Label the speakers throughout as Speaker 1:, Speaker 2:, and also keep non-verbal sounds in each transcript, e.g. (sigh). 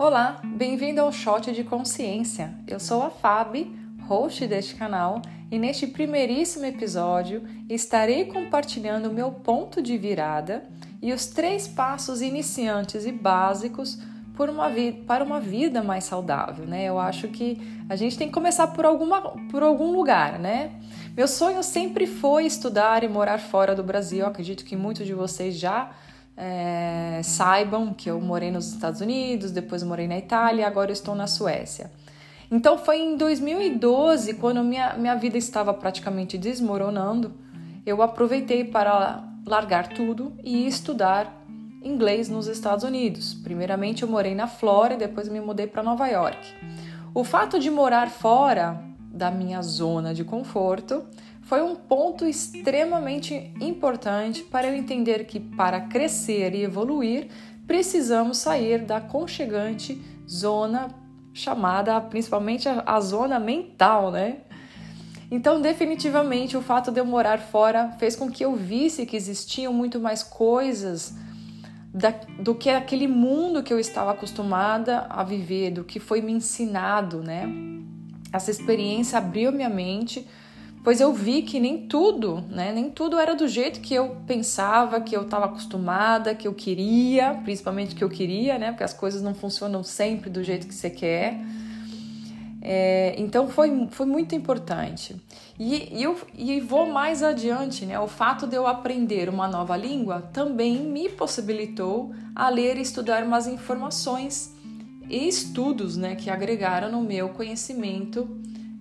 Speaker 1: Olá, bem-vindo ao Shot de Consciência. Eu sou a Fabi, host deste canal, e neste primeiríssimo episódio estarei compartilhando o meu ponto de virada e os três passos iniciantes e básicos uma para uma vida mais saudável, né? Eu acho que a gente tem que começar por, alguma, por algum lugar, né? Meu sonho sempre foi estudar e morar fora do Brasil. Eu acredito que muitos de vocês já é, saibam que eu morei nos Estados Unidos, depois morei na Itália, agora estou na Suécia. Então foi em 2012, quando minha, minha vida estava praticamente desmoronando, eu aproveitei para largar tudo e estudar inglês nos Estados Unidos. Primeiramente eu morei na Flórida, depois me mudei para Nova York. O fato de morar fora da minha zona de conforto foi um ponto extremamente importante para eu entender que para crescer e evoluir precisamos sair da conchegante zona chamada principalmente a, zona mental, né? Então, definitivamente, o fato de eu morar fora fez com que eu visse que existiam muito mais coisas da, do que aquele mundo que eu estava acostumada a viver, do que foi me ensinado, né? Essa experiência abriu minha mente pois eu vi que nem tudo, né, nem tudo era do jeito que eu pensava, que eu estava acostumada, que eu queria, principalmente que eu queria, né, porque as coisas não funcionam sempre do jeito que você quer. É, então foi, foi muito importante. E, e, eu, e vou mais adiante, né? O fato de eu aprender uma nova língua também me possibilitou a ler e estudar umas informações e estudos né, que agregaram no meu conhecimento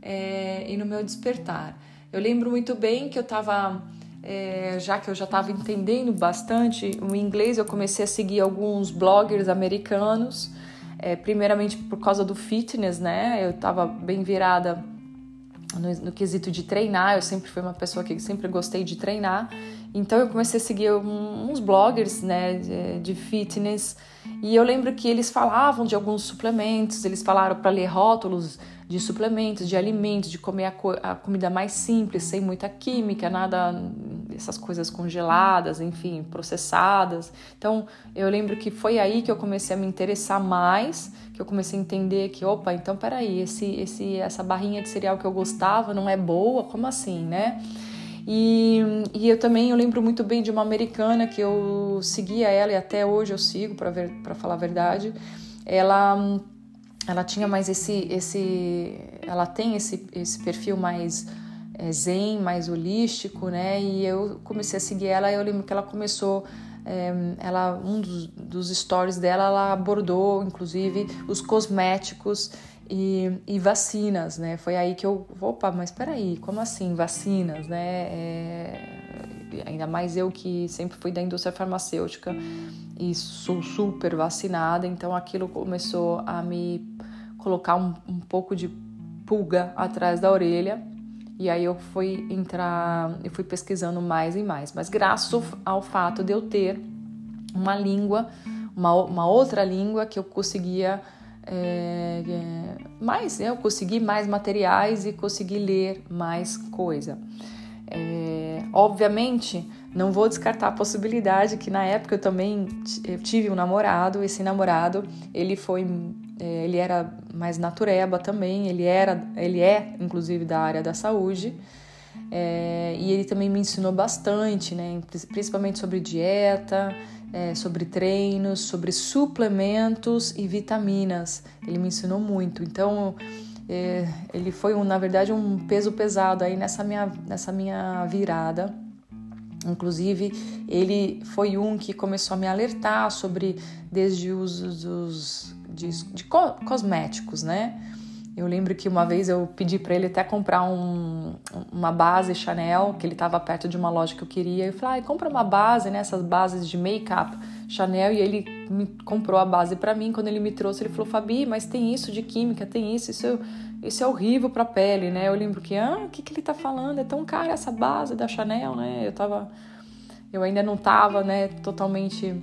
Speaker 1: é, e no meu despertar. Eu lembro muito bem que eu estava, é, já que eu já estava entendendo bastante o inglês, eu comecei a seguir alguns bloggers americanos, é, primeiramente por causa do fitness, né? Eu estava bem virada no, no, quesito de treinar, eu sempre fui uma pessoa que sempre gostei de treinar, então eu comecei a seguir uns bloggers, né, de, de fitness, e eu lembro que eles falavam de alguns suplementos, eles falaram para ler rótulos de suplementos, de alimentos, de comer a, co a, comida mais simples, sem muita química, nada essas coisas congeladas, enfim, processadas. Então, eu lembro que foi aí que eu comecei a me interessar mais, que eu comecei a entender que, opa, então peraí, esse, esse, essa barrinha de cereal que eu gostava não é boa, como assim, né? E, e eu também eu lembro muito bem de uma americana que eu seguia ela e até hoje eu sigo para falar a verdade. Ela ela tinha mais esse esse ela tem esse esse perfil mais é, zen, mais holístico, né? E eu comecei a seguir ela. Eu lembro que ela começou é, ela um dos, dos stories dela ela abordou inclusive os cosméticos e, e, vacinas, né? Foi aí que eu, opa, mas peraí, como assim vacinas, né? É, ainda mais eu que sempre fui da indústria farmacêutica e sou super vacinada, então aquilo começou a me colocar um, um pouco de pulga atrás da orelha. E aí eu fui entrar, eu fui pesquisando mais e mais. Mas graças ao fato de eu ter uma língua, uma, uma outra língua que eu conseguia é, é, mais, eu consegui mais materiais e consegui ler mais coisa. É, obviamente, não vou descartar a possibilidade que na época eu também eu tive um namorado. Esse namorado, ele foi, é, ele era mais natureba também. Ele era, ele é, inclusive, da área da saúde. É, e ele também me ensinou bastante, né, principalmente sobre dieta, é, sobre treinos, sobre suplementos e vitaminas. Ele me ensinou muito. Então, é, ele foi, um, na verdade, um peso pesado aí nessa minha, nessa minha virada. Inclusive, ele foi um que começou a me alertar sobre desde os, os de, de cosméticos, né? Eu lembro que uma vez eu pedi para ele até comprar um, uma base Chanel, que ele estava perto de uma loja que eu queria. Eu falei, ah, compra uma base, né? Essas bases de make-up Chanel. E ele me comprou a base para mim. Quando ele me trouxe, ele falou, Fabi, mas tem isso de química, tem isso, isso, isso é horrível para a pele, né? Eu lembro que, ah, o que, que ele tá falando? É tão cara essa base da Chanel, né? Eu tava, eu ainda não tava, né, totalmente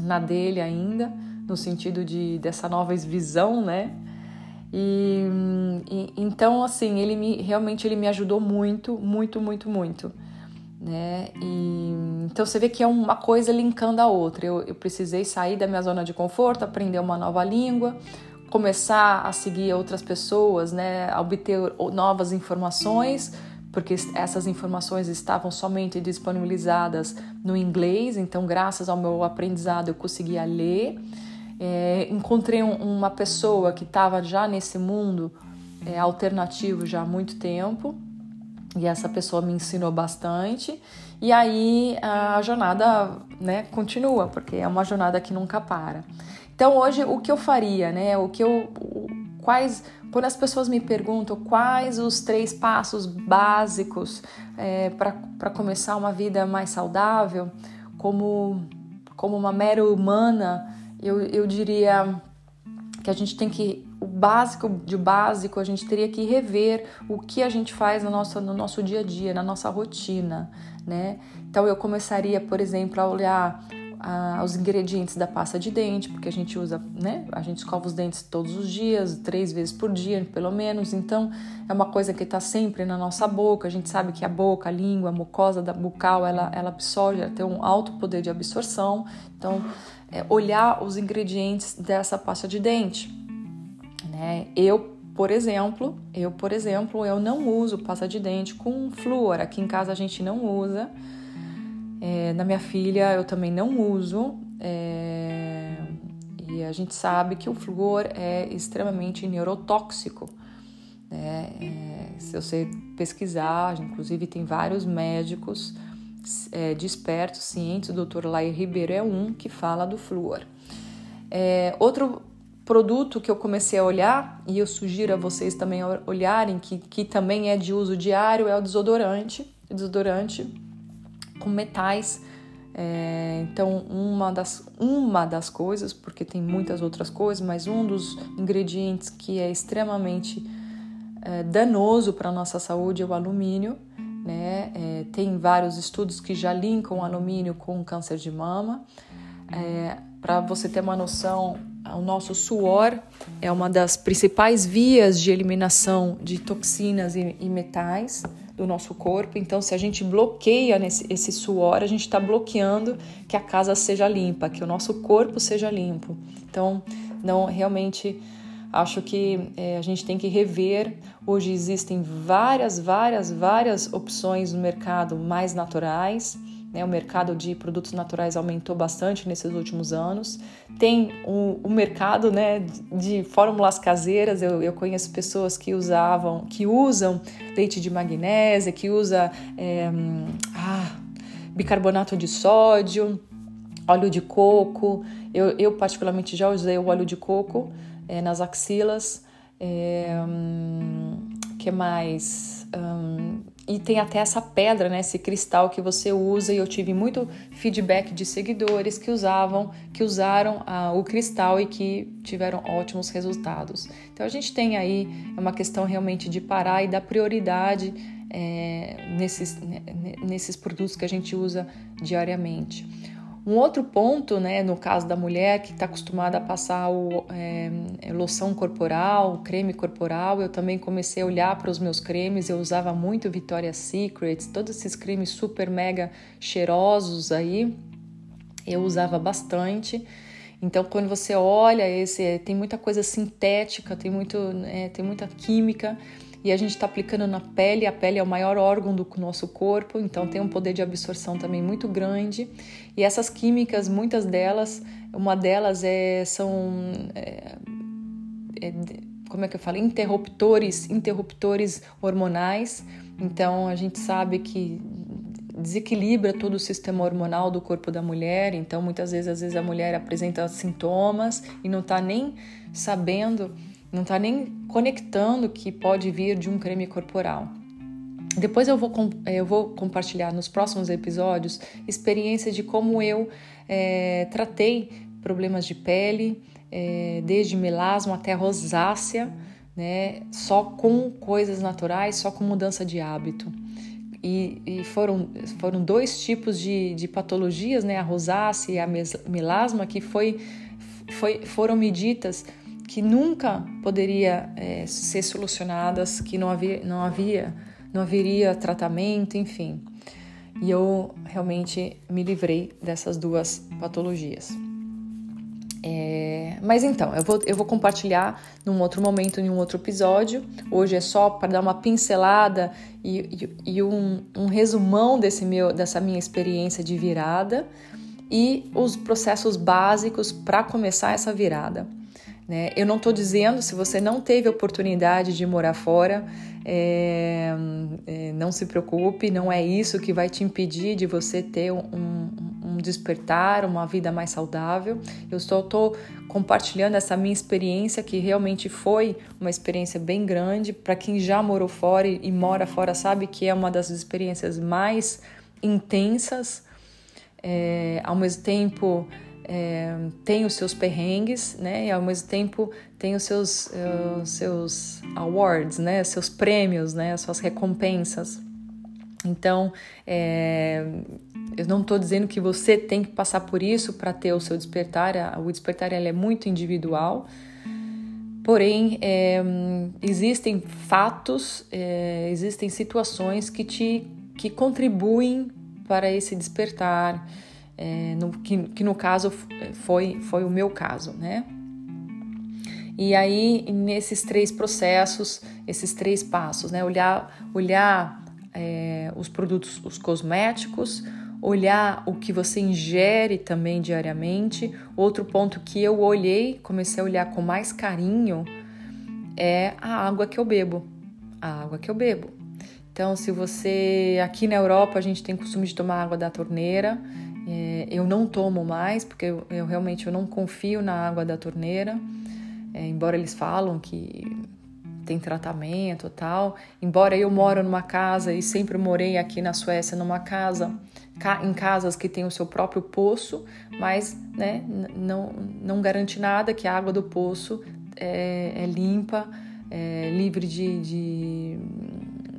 Speaker 1: na dele ainda, no sentido de dessa nova visão, né? E, e, então assim ele me realmente ele me ajudou muito muito muito muito né? E, então você vê que é uma coisa linkando a outra. Eu, eu precisei sair da minha zona de conforto, aprender uma nova língua, começar a seguir outras pessoas, né? A obter novas informações porque essas informações estavam somente disponibilizadas no inglês, então, graças ao meu aprendizado, eu conseguia ler. É, encontrei um, uma pessoa que estava já nesse mundo é, alternativo já há muito tempo, e essa pessoa me ensinou bastante. E aí a jornada né, continua, porque é uma jornada que nunca para. Então, hoje, o que eu faria, né? O que eu. Quais quando as pessoas me perguntam quais os três passos básicos é, para começar uma vida mais saudável, como, como uma mera humana, eu, eu diria que a gente tem que o básico de básico a gente teria que rever o que a gente faz no nosso, no nosso dia a dia, na nossa rotina, né? Então eu começaria, por exemplo, a olhar a, os ingredientes da pasta de dente, porque a gente usa, né? A gente escova os dentes todos os dias, três vezes por dia, pelo menos. Então, é uma coisa que está sempre na nossa boca. A gente sabe que a boca, a língua, a mucosa da bucal, ela, ela absorve, ela tem um alto poder de absorção. Então, é olhar os ingredientes dessa pasta de dente, né? Eu por exemplo, eu, por exemplo, eu não uso pasta de dente com flúor. Aqui em casa a gente não usa. É, na minha filha eu também não uso. É, e a gente sabe que o flúor é extremamente neurotóxico. Né? É, se você pesquisar, inclusive tem vários médicos é, despertos, cientes, o Dr. Lair Ribeiro é um que fala do flúor. É, outro produto que eu comecei a olhar, e eu sugiro a vocês também olharem, que, que também é de uso diário, é o desodorante. Desodorante com metais. É, então, uma das, uma das coisas, porque tem muitas outras coisas, mas um dos ingredientes que é extremamente é, danoso para a nossa saúde é o alumínio. Né? É, tem vários estudos que já linkam alumínio com câncer de mama. É, para você ter uma noção, o nosso suor é uma das principais vias de eliminação de toxinas e, e metais do nosso corpo. Então, se a gente bloqueia nesse, esse suor, a gente está bloqueando que a casa seja limpa, que o nosso corpo seja limpo. Então, não realmente acho que é, a gente tem que rever. Hoje existem várias, várias, várias opções no mercado mais naturais. Né? O mercado de produtos naturais aumentou bastante nesses últimos anos. Tem o, o mercado né, de fórmulas caseiras. Eu, eu, conheço pessoas que usavam, que usam leite de magnésia, que usa é, ah, bicarbonato de sódio, óleo de coco. Eu, eu particularmente já usei o óleo de coco é, nas axilas. É, que mais? Hum, e tem até essa pedra, né, esse cristal que você usa e eu tive muito feedback de seguidores que usavam, que usaram ah, o cristal e que tiveram ótimos resultados. Então a gente tem aí é uma questão realmente de parar e dar prioridade é, nesses, né, nesses produtos que a gente usa diariamente. Um outro ponto, né, no caso da mulher que está acostumada a passar o, é, loção corporal, creme corporal, eu também comecei a olhar para os meus cremes. Eu usava muito Victoria's Secret, todos esses cremes super mega cheirosos aí, eu usava bastante. Então, quando você olha esse, tem muita coisa sintética, tem, muito, é, tem muita química e a gente está aplicando na pele. A pele é o maior órgão do nosso corpo, então tem um poder de absorção também muito grande. E essas químicas, muitas delas, uma delas é, são. É, é, como é que eu falo? Interruptores, interruptores hormonais. Então a gente sabe que desequilibra todo o sistema hormonal do corpo da mulher. Então muitas vezes, às vezes a mulher apresenta sintomas e não está nem sabendo não está nem conectando que pode vir de um creme corporal. Depois eu vou, eu vou compartilhar nos próximos episódios experiência de como eu é, tratei problemas de pele, é, desde melasma até rosácea, né, só com coisas naturais, só com mudança de hábito. E, e foram, foram dois tipos de, de patologias, né, a rosácea e a melasma, que foi, foi, foram medidas que nunca poderia é, ser solucionadas, que não havia, não havia, não haveria tratamento, enfim. e eu realmente me livrei dessas duas patologias. É, mas então, eu vou, eu vou compartilhar num outro momento, em um outro episódio. Hoje é só para dar uma pincelada e, e, e um, um, resumão desse meu, dessa minha experiência de virada e os processos básicos para começar essa virada. Né? Eu não estou dizendo se você não teve oportunidade de morar fora, é, é, não se preocupe, não é isso que vai te impedir de você ter um, um despertar, uma vida mais saudável. Eu estou compartilhando essa minha experiência, que realmente foi uma experiência bem grande. Para quem já morou fora e, e mora fora, sabe que é uma das experiências mais intensas. É, ao mesmo tempo, é, tem os seus perrengues, né? E ao mesmo tempo tem os seus, uh, seus awards, né? Seus prêmios, né? As suas recompensas. Então, é, eu não estou dizendo que você tem que passar por isso para ter o seu despertar. O despertar é muito individual. Porém, é, existem fatos, é, existem situações que te que contribuem para esse despertar, é, no, que, que no caso foi, foi o meu caso, né? E aí, nesses três processos, esses três passos, né? Olhar, olhar é, os produtos, os cosméticos, olhar o que você ingere também diariamente. Outro ponto que eu olhei, comecei a olhar com mais carinho, é a água que eu bebo. A água que eu bebo. Então, se você. Aqui na Europa, a gente tem costume de tomar água da torneira. É, eu não tomo mais, porque eu, eu, realmente eu não confio na água da torneira. É, embora eles falam que tem tratamento tal. Embora eu moro numa casa e sempre morei aqui na Suécia numa casa, em casas que tem o seu próprio poço, mas né, não, não garante nada que a água do poço é, é limpa, é livre de, de,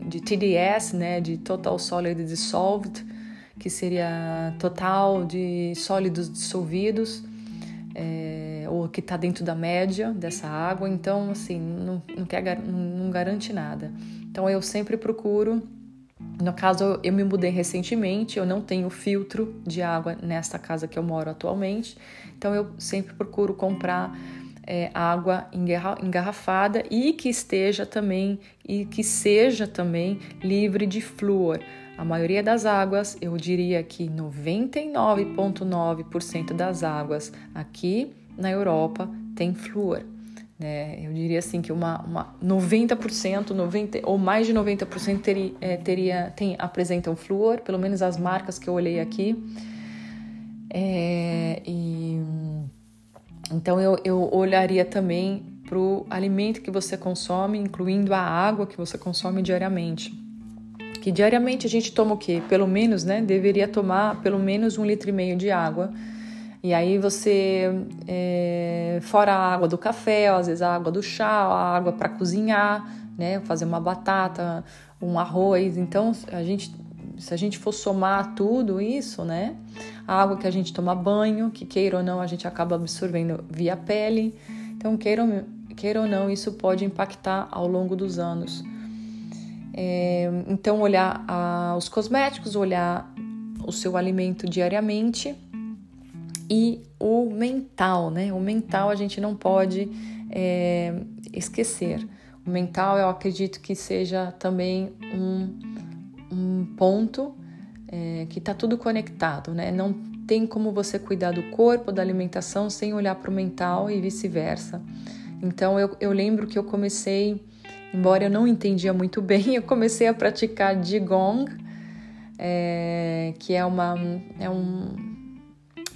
Speaker 1: de TDS, né, de Total Solid Dissolved, que seria total de sólidos dissolvidos. É, ou que está dentro da média dessa água, então assim não, não, quer, não garante nada. Então eu sempre procuro. No caso, eu me mudei recentemente, eu não tenho filtro de água nesta casa que eu moro atualmente, então eu sempre procuro comprar é, água engarrafada e que esteja também e que seja também livre de flúor. A maioria das águas, eu diria que 99,9% das águas aqui na Europa tem flúor. Né? Eu diria assim que uma, uma 90%, 90, ou mais de 90% teria, é, teria, tem, apresentam flúor, pelo menos as marcas que eu olhei aqui. É, e, então eu, eu olharia também para o alimento que você consome, incluindo a água que você consome diariamente. Que diariamente a gente toma o quê? Pelo menos, né? Deveria tomar pelo menos um litro e meio de água e aí você, é, fora a água do café, às vezes a água do chá, a água para cozinhar, né? Fazer uma batata, um arroz. Então, a gente, se a gente for somar tudo isso, né? A água que a gente toma banho, que queira ou não, a gente acaba absorvendo via pele. Então, queira, queira ou não, isso pode impactar ao longo dos anos. É, então, olhar a, os cosméticos, olhar o seu alimento diariamente e o mental, né? O mental a gente não pode é, esquecer. O mental eu acredito que seja também um, um ponto é, que está tudo conectado, né? Não tem como você cuidar do corpo, da alimentação, sem olhar para o mental e vice-versa. Então eu, eu lembro que eu comecei, embora eu não entendia muito (laughs) bem, eu comecei a praticar Qigong, é, que é, uma, é um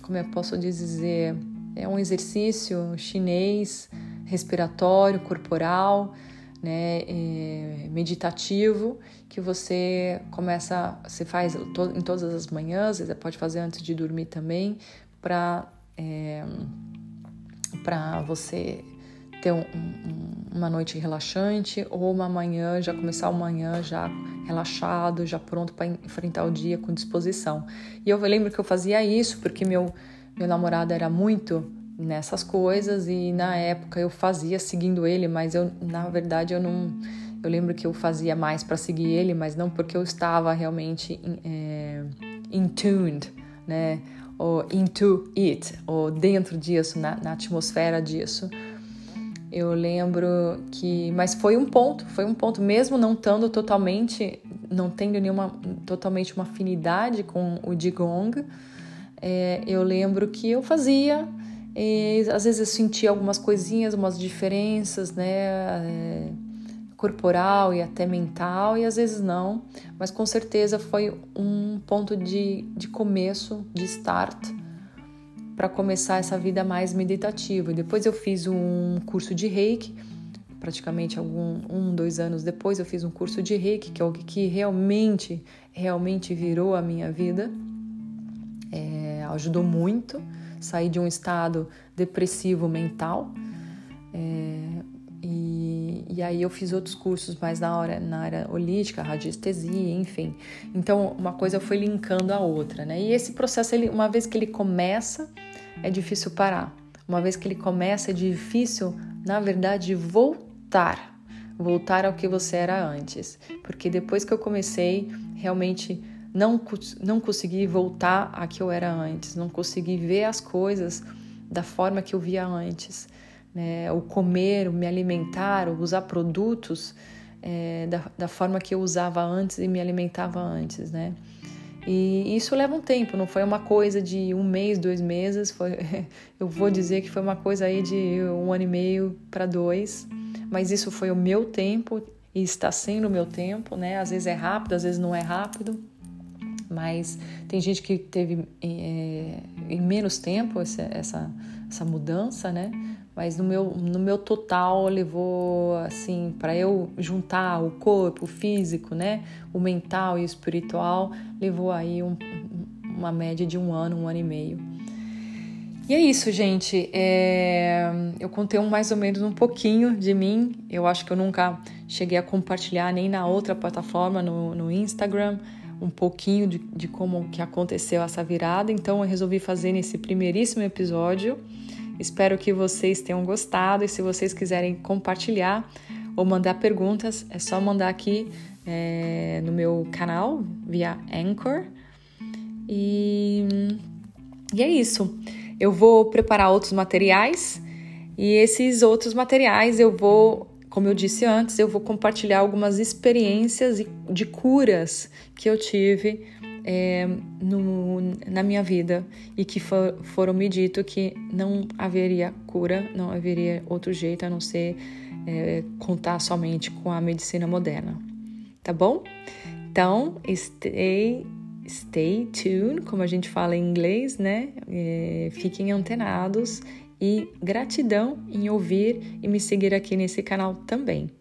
Speaker 1: como eu posso dizer, é um exercício chinês respiratório, corporal, né, é, meditativo, que você começa, você faz em todas as manhãs, você pode fazer antes de dormir também, para é, para você ter um, um, uma noite relaxante ou uma manhã, já começar o manhã já relaxado, já pronto para enfrentar o dia com disposição. E eu lembro que eu fazia isso porque meu, meu namorado era muito nessas coisas e na época eu fazia seguindo ele, mas eu na verdade eu não Eu lembro que eu fazia mais para seguir ele, mas não porque eu estava realmente é, in tuned, né? Ou into it, ou dentro disso, na, na atmosfera disso. Eu lembro que, mas foi um ponto, foi um ponto mesmo não estando totalmente, não tendo nenhuma totalmente uma afinidade com o Digong. É, eu lembro que eu fazia, e, às vezes eu sentia algumas coisinhas, umas diferenças, né? É, corporal e até mental, e às vezes não, mas com certeza foi um ponto de, de começo, de start, para começar essa vida mais meditativa. E depois eu fiz um curso de reiki, praticamente algum um, dois anos depois eu fiz um curso de reiki, que é o que realmente, realmente virou a minha vida. É, ajudou muito sair de um estado depressivo mental. É, e, aí eu fiz outros cursos mais na, hora, na área holística, radiestesia, enfim. Então uma coisa foi linkando a outra, né? E esse processo, ele, uma vez que ele começa, é difícil parar. Uma vez que ele começa, é difícil, na verdade, voltar. Voltar ao que você era antes. Porque depois que eu comecei, realmente não, não consegui voltar a que eu era antes, não consegui ver as coisas da forma que eu via antes. Né? O comer, o me alimentar, o usar produtos é, da, da forma que eu usava antes e me alimentava antes, né? E isso leva um tempo, não foi uma coisa de um mês, dois meses, foi, (laughs) eu vou dizer que foi uma coisa aí de um ano e meio para dois, mas isso foi o meu tempo e está sendo o meu tempo, né? Às vezes é rápido, às vezes não é rápido, mas tem gente que teve é, em menos tempo essa, essa, essa mudança, né? Mas no meu, no meu total levou assim para eu juntar o corpo, o físico, né, o mental e o espiritual, levou aí um, uma média de um ano, um ano e meio. E é isso, gente. É... Eu contei um, mais ou menos um pouquinho de mim. Eu acho que eu nunca cheguei a compartilhar nem na outra plataforma, no, no Instagram um pouquinho de, de como que aconteceu essa virada, então eu resolvi fazer nesse primeiríssimo episódio. Espero que vocês tenham gostado e se vocês quiserem compartilhar ou mandar perguntas, é só mandar aqui é, no meu canal via Anchor. E, e é isso. Eu vou preparar outros materiais e esses outros materiais eu vou como eu disse antes, eu vou compartilhar algumas experiências de curas que eu tive é, no, na minha vida e que for, foram me dito que não haveria cura, não haveria outro jeito a não ser é, contar somente com a medicina moderna. Tá bom? Então, stay, stay tuned, como a gente fala em inglês, né? É, fiquem antenados e gratidão em ouvir e me seguir aqui nesse canal também.